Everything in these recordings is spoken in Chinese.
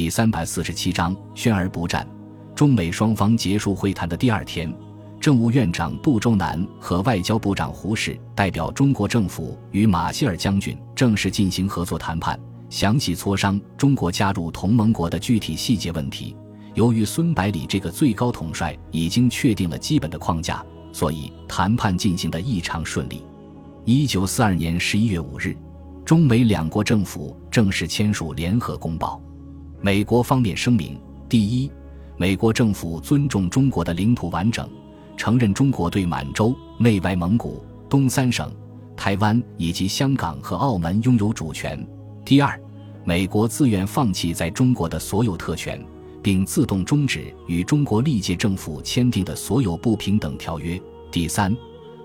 第三百四十七章宣而不战。中美双方结束会谈的第二天，政务院长杜周南和外交部长胡适代表中国政府与马歇尔将军正式进行合作谈判，详细磋商中国加入同盟国的具体细节问题。由于孙百里这个最高统帅已经确定了基本的框架，所以谈判进行的异常顺利。一九四二年十一月五日，中美两国政府正式签署联合公报。美国方面声明：第一，美国政府尊重中国的领土完整，承认中国对满洲、内外蒙古、东三省、台湾以及香港和澳门拥有主权；第二，美国自愿放弃在中国的所有特权，并自动终止与中国历届政府签订的所有不平等条约；第三，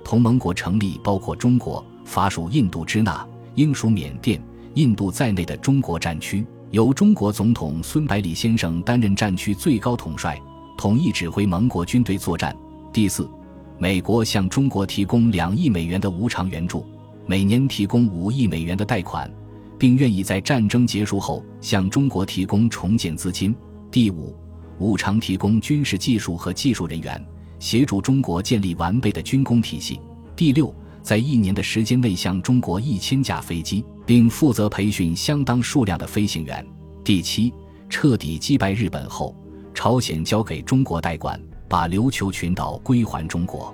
同盟国成立包括中国、法属印度支那、英属缅甸、印度在内的中国战区。由中国总统孙百里先生担任战区最高统帅，统一指挥盟国军队作战。第四，美国向中国提供两亿美元的无偿援助，每年提供五亿美元的贷款，并愿意在战争结束后向中国提供重建资金。第五，无偿提供军事技术和技术人员，协助中国建立完备的军工体系。第六。在一年的时间内向中国一千架飞机，并负责培训相当数量的飞行员。第七，彻底击败日本后，朝鲜交给中国代管，把琉球群岛归还中国。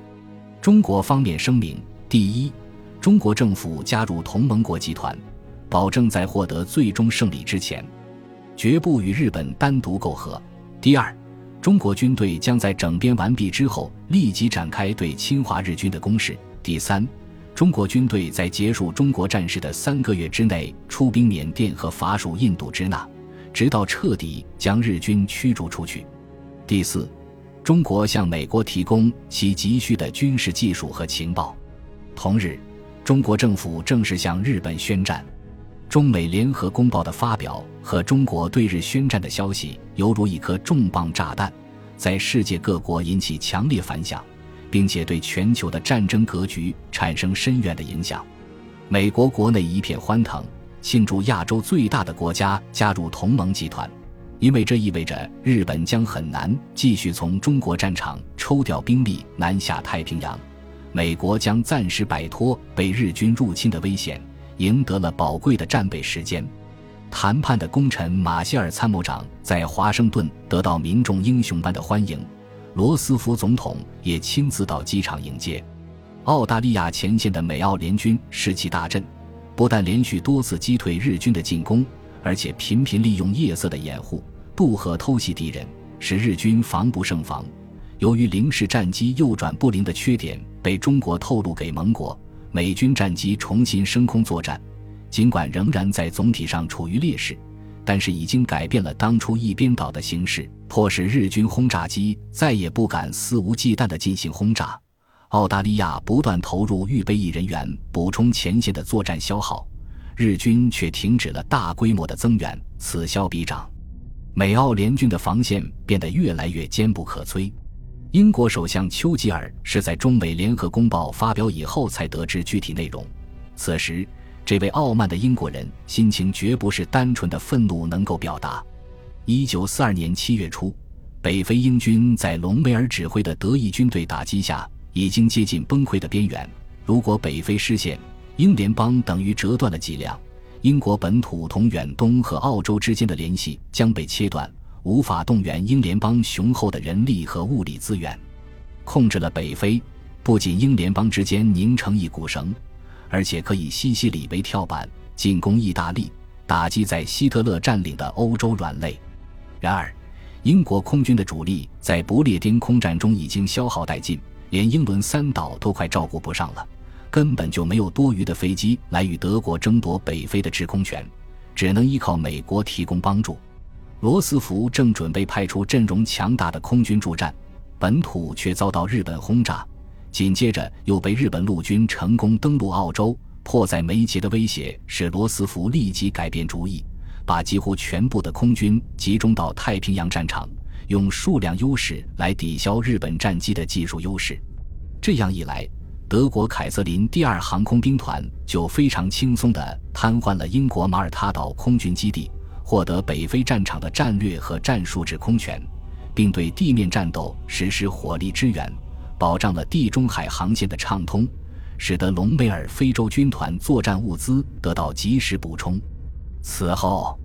中国方面声明：第一，中国政府加入同盟国集团，保证在获得最终胜利之前，绝不与日本单独媾和；第二，中国军队将在整编完毕之后立即展开对侵华日军的攻势；第三。中国军队在结束中国战事的三个月之内出兵缅甸和法属印度支那，直到彻底将日军驱逐出去。第四，中国向美国提供其急需的军事技术和情报。同日，中国政府正式向日本宣战。中美联合公报的发表和中国对日宣战的消息，犹如一颗重磅炸弹，在世界各国引起强烈反响。并且对全球的战争格局产生深远的影响。美国国内一片欢腾，庆祝亚洲最大的国家加入同盟集团，因为这意味着日本将很难继续从中国战场抽调兵力南下太平洋，美国将暂时摆脱被日军入侵的危险，赢得了宝贵的战备时间。谈判的功臣马歇尔参谋长在华盛顿得到民众英雄般的欢迎。罗斯福总统也亲自到机场迎接。澳大利亚前线的美澳联军士气大振，不但连续多次击退日军的进攻，而且频频利用夜色的掩护渡河偷袭敌人，使日军防不胜防。由于零式战机右转不灵的缺点被中国透露给盟国，美军战机重新升空作战，尽管仍然在总体上处于劣势。但是已经改变了当初一边倒的形势，迫使日军轰炸机再也不敢肆无忌惮地进行轰炸。澳大利亚不断投入预备役人员，补充前线的作战消耗，日军却停止了大规模的增援，此消彼长。美澳联军的防线变得越来越坚不可摧。英国首相丘吉尔是在中美联合公报发表以后才得知具体内容，此时。这位傲慢的英国人心情绝不是单纯的愤怒能够表达。一九四二年七月初，北非英军在隆美尔指挥的德意军队打击下，已经接近崩溃的边缘。如果北非失陷，英联邦等于折断了脊梁，英国本土同远东和澳洲之间的联系将被切断，无法动员英联邦雄厚的人力和物力资源。控制了北非，不仅英联邦之间拧成一股绳。而且可以西西里为跳板进攻意大利，打击在希特勒占领的欧洲软肋。然而，英国空军的主力在不列颠空战中已经消耗殆尽，连英伦三岛都快照顾不上了，根本就没有多余的飞机来与德国争夺北非的制空权，只能依靠美国提供帮助。罗斯福正准备派出阵容强大的空军助战，本土却遭到日本轰炸。紧接着又被日本陆军成功登陆澳洲，迫在眉睫的威胁使罗斯福立即改变主意，把几乎全部的空军集中到太平洋战场，用数量优势来抵消日本战机的技术优势。这样一来，德国凯瑟琳第二航空兵团就非常轻松地瘫痪了英国马耳他岛空军基地，获得北非战场的战略和战术制空权，并对地面战斗实施火力支援，保障了地中海航线的畅通，使得隆美尔非洲军团作战物资得到及时补充。此后，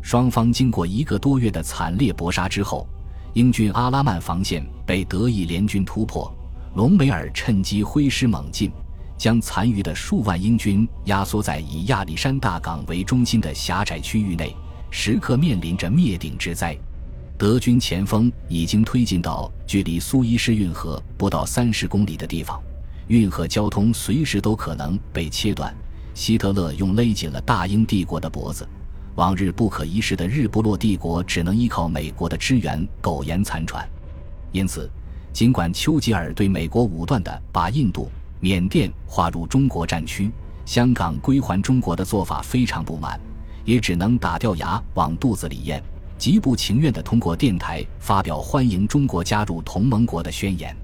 双方经过一个多月的惨烈搏杀之后，英军阿拉曼防线被德意联军突破，隆美尔趁机挥师猛进。将残余的数万英军压缩在以亚历山大港为中心的狭窄区域内，时刻面临着灭顶之灾。德军前锋已经推进到距离苏伊士运河不到三十公里的地方，运河交通随时都可能被切断。希特勒用勒紧了大英帝国的脖子，往日不可一世的日不落帝国只能依靠美国的支援苟延残喘。因此，尽管丘吉尔对美国武断地把印度。缅甸划入中国战区，香港归还中国的做法非常不满，也只能打掉牙往肚子里咽，极不情愿地通过电台发表欢迎中国加入同盟国的宣言。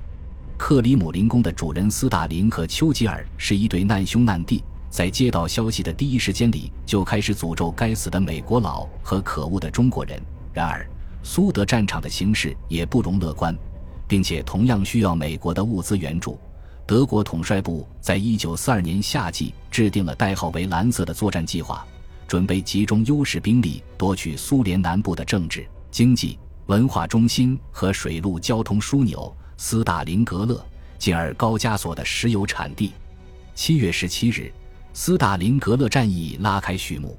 克里姆林宫的主人斯大林和丘吉尔是一对难兄难弟，在接到消息的第一时间里就开始诅咒该死的美国佬和可恶的中国人。然而，苏德战场的形势也不容乐观，并且同样需要美国的物资援助。德国统帅部在一九四二年夏季制定了代号为“蓝色”的作战计划，准备集中优势兵力夺取苏联南部的政治、经济、文化中心和水陆交通枢纽斯大林格勒，进而高加索的石油产地。七月十七日，斯大林格勒战役拉开序幕。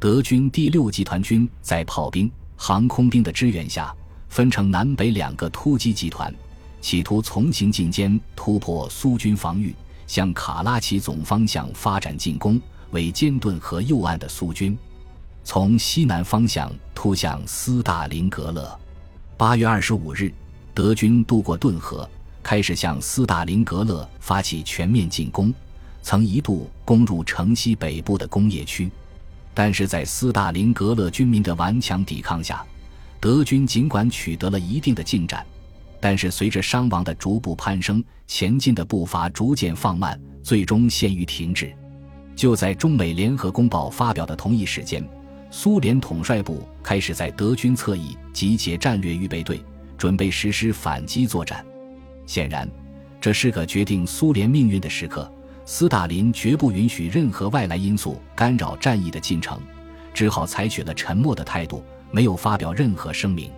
德军第六集团军在炮兵、航空兵的支援下，分成南北两个突击集团。企图从行进间突破苏军防御，向卡拉奇总方向发展进攻，为坚顿河右岸的苏军从西南方向突向斯大林格勒。八月二十五日，德军渡过顿河，开始向斯大林格勒发起全面进攻，曾一度攻入城西北部的工业区，但是在斯大林格勒军民的顽强抵抗下，德军尽管取得了一定的进展。但是，随着伤亡的逐步攀升，前进的步伐逐渐放慢，最终陷于停滞。就在中美联合公报发表的同一时间，苏联统帅部开始在德军侧翼集结战略预备队，准备实施反击作战。显然，这是个决定苏联命运的时刻。斯大林绝不允许任何外来因素干扰战役的进程，只好采取了沉默的态度，没有发表任何声明。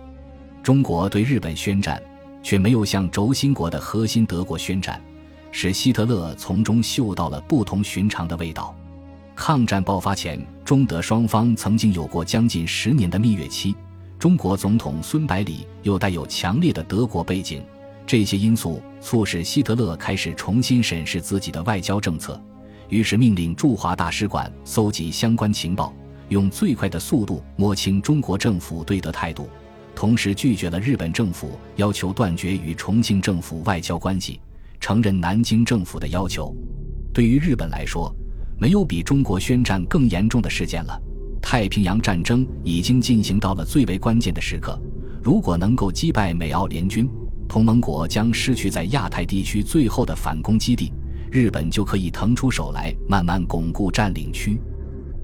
中国对日本宣战。却没有向轴心国的核心德国宣战，使希特勒从中嗅到了不同寻常的味道。抗战爆发前，中德双方曾经有过将近十年的蜜月期。中国总统孙百里又带有强烈的德国背景，这些因素促使希特勒开始重新审视自己的外交政策，于是命令驻华大使馆搜集相关情报，用最快的速度摸清中国政府对德态度。同时拒绝了日本政府要求断绝与重庆政府外交关系，承认南京政府的要求。对于日本来说，没有比中国宣战更严重的事件了。太平洋战争已经进行到了最为关键的时刻，如果能够击败美澳联军，同盟国将失去在亚太地区最后的反攻基地，日本就可以腾出手来慢慢巩固占领区，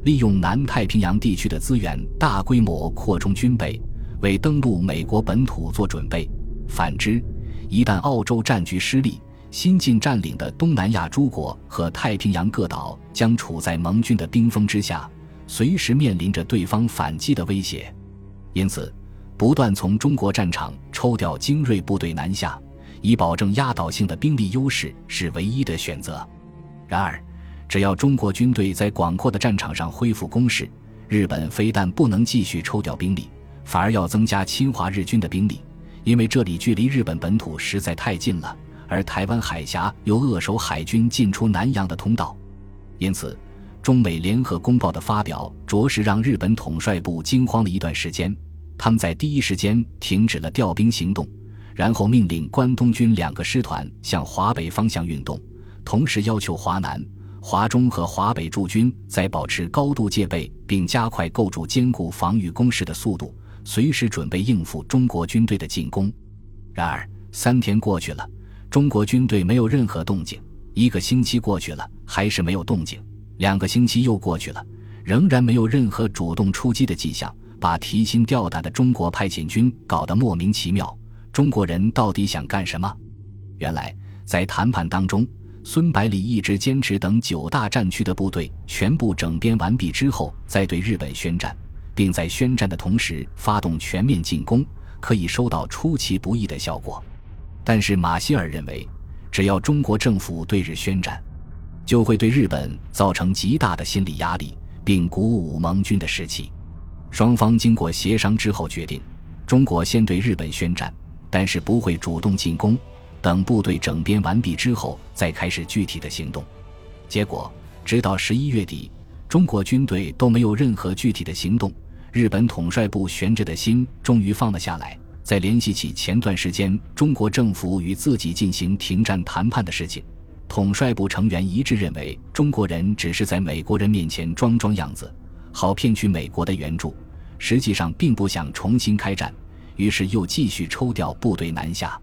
利用南太平洋地区的资源，大规模扩充军备。为登陆美国本土做准备。反之，一旦澳洲战局失利，新近占领的东南亚诸国和太平洋各岛将处在盟军的冰封之下，随时面临着对方反击的威胁。因此，不断从中国战场抽调精锐部队南下，以保证压倒性的兵力优势，是唯一的选择。然而，只要中国军队在广阔的战场上恢复攻势，日本非但不能继续抽调兵力。反而要增加侵华日军的兵力，因为这里距离日本本土实在太近了，而台湾海峡又扼守海军进出南洋的通道。因此，中美联合公报的发表着实让日本统帅部惊慌了一段时间。他们在第一时间停止了调兵行动，然后命令关东军两个师团向华北方向运动，同时要求华南、华中和华北驻军在保持高度戒备并加快构筑坚固防御工事的速度。随时准备应付中国军队的进攻。然而，三天过去了，中国军队没有任何动静；一个星期过去了，还是没有动静；两个星期又过去了，仍然没有任何主动出击的迹象，把提心吊胆的中国派遣军搞得莫名其妙。中国人到底想干什么？原来，在谈判当中，孙百里一直坚持等九大战区的部队全部整编完毕之后，再对日本宣战，并在宣战的同时发动全面进攻，可以收到出其不意的效果。但是马歇尔认为，只要中国政府对日宣战，就会对日本造成极大的心理压力，并鼓舞盟军的士气。双方经过协商之后决定，中国先对日本宣战，但是不会主动进攻。等部队整编完毕之后，再开始具体的行动。结果，直到十一月底，中国军队都没有任何具体的行动。日本统帅部悬着的心终于放了下来。再联系起前段时间中国政府与自己进行停战谈判的事情，统帅部成员一致认为，中国人只是在美国人面前装装样子，好骗取美国的援助，实际上并不想重新开战。于是又继续抽调部队南下。